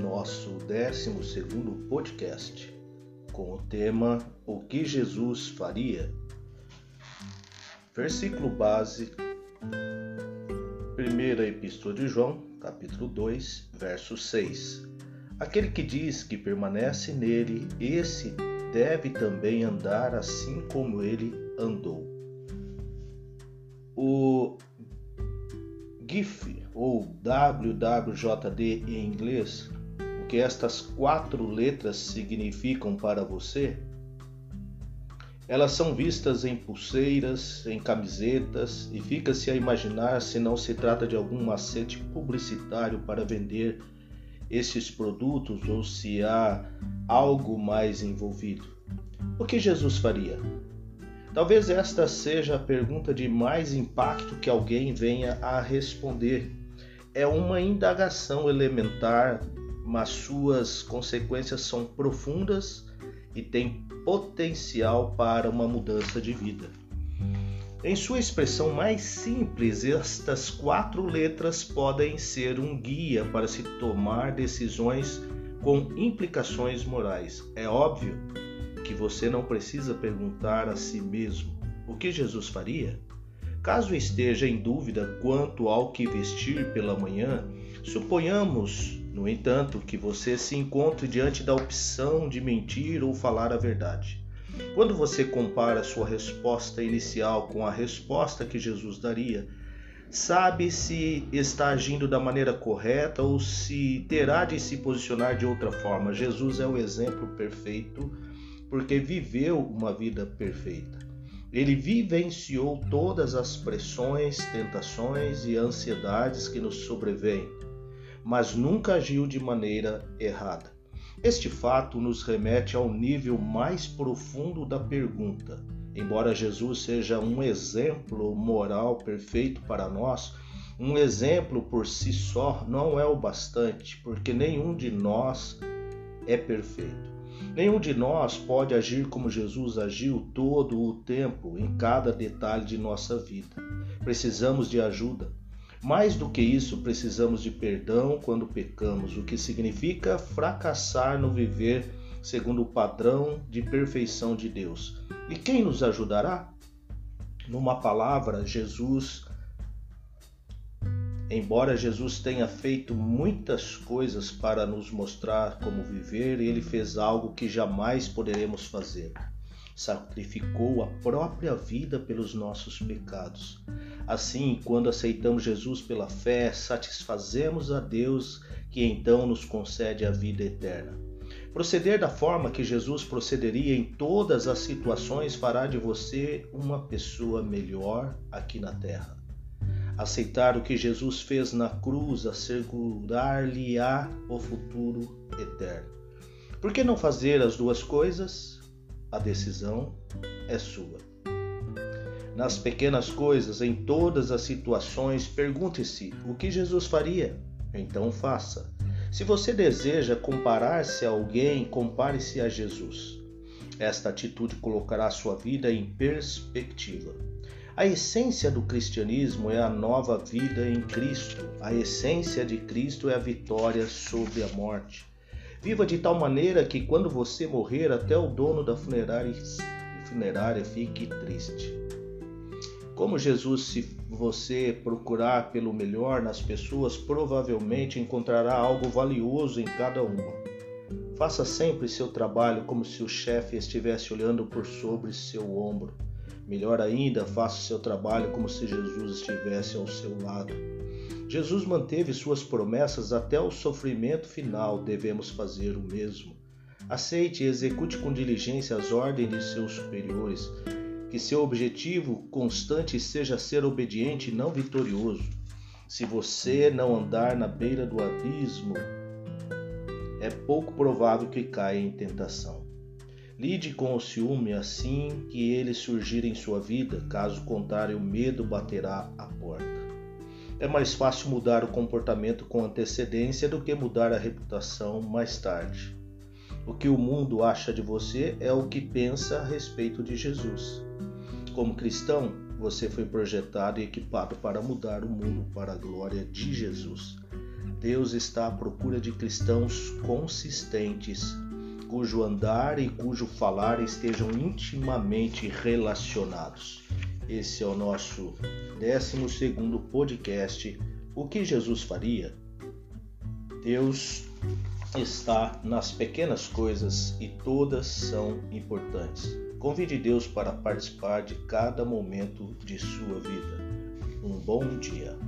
nosso 12 podcast com o tema O que Jesus faria. Versículo base, primeira epístola de João, capítulo 2, verso 6. Aquele que diz que permanece nele, esse deve também andar assim como ele andou. O GIF ou WWJD em inglês, o que estas quatro letras significam para você? Elas são vistas em pulseiras, em camisetas e fica-se a imaginar se não se trata de algum macete publicitário para vender esses produtos ou se há algo mais envolvido. O que Jesus faria? Talvez esta seja a pergunta de mais impacto que alguém venha a responder. É uma indagação elementar, mas suas consequências são profundas e têm potencial para uma mudança de vida. Em sua expressão mais simples, estas quatro letras podem ser um guia para se tomar decisões com implicações morais. É óbvio que você não precisa perguntar a si mesmo o que Jesus faria? Caso esteja em dúvida quanto ao que vestir pela manhã, suponhamos, no entanto, que você se encontre diante da opção de mentir ou falar a verdade. Quando você compara sua resposta inicial com a resposta que Jesus daria, sabe se está agindo da maneira correta ou se terá de se posicionar de outra forma. Jesus é o exemplo perfeito porque viveu uma vida perfeita. Ele vivenciou todas as pressões, tentações e ansiedades que nos sobrevêm, mas nunca agiu de maneira errada. Este fato nos remete ao nível mais profundo da pergunta. Embora Jesus seja um exemplo moral perfeito para nós, um exemplo por si só não é o bastante, porque nenhum de nós é perfeito. Nenhum de nós pode agir como Jesus agiu todo o tempo, em cada detalhe de nossa vida. Precisamos de ajuda. Mais do que isso, precisamos de perdão quando pecamos, o que significa fracassar no viver segundo o padrão de perfeição de Deus. E quem nos ajudará? Numa palavra, Jesus Embora Jesus tenha feito muitas coisas para nos mostrar como viver, ele fez algo que jamais poderemos fazer. Sacrificou a própria vida pelos nossos pecados. Assim, quando aceitamos Jesus pela fé, satisfazemos a Deus, que então nos concede a vida eterna. Proceder da forma que Jesus procederia em todas as situações fará de você uma pessoa melhor aqui na terra. Aceitar o que Jesus fez na cruz assegurar-lhe-á o futuro eterno. Por que não fazer as duas coisas? A decisão é sua. Nas pequenas coisas, em todas as situações, pergunte-se o que Jesus faria. Então faça. Se você deseja comparar-se a alguém, compare-se a Jesus. Esta atitude colocará sua vida em perspectiva. A essência do cristianismo é a nova vida em Cristo. A essência de Cristo é a vitória sobre a morte. Viva de tal maneira que quando você morrer, até o dono da funerária, funerária fique triste. Como Jesus, se você procurar pelo melhor nas pessoas, provavelmente encontrará algo valioso em cada uma. Faça sempre seu trabalho como se o chefe estivesse olhando por sobre seu ombro. Melhor ainda, faça seu trabalho como se Jesus estivesse ao seu lado. Jesus manteve suas promessas até o sofrimento final, devemos fazer o mesmo. Aceite e execute com diligência as ordens de seus superiores. Que seu objetivo constante seja ser obediente e não vitorioso. Se você não andar na beira do abismo, é pouco provável que caia em tentação. Lide com o ciúme assim que ele surgir em sua vida, caso contrário, o medo baterá à porta. É mais fácil mudar o comportamento com antecedência do que mudar a reputação mais tarde. O que o mundo acha de você é o que pensa a respeito de Jesus. Como cristão, você foi projetado e equipado para mudar o mundo para a glória de Jesus. Deus está à procura de cristãos consistentes, cujo andar e cujo falar estejam intimamente relacionados. Esse é o nosso 12 podcast. O que Jesus faria? Deus está nas pequenas coisas e todas são importantes. Convide Deus para participar de cada momento de sua vida. Um bom dia.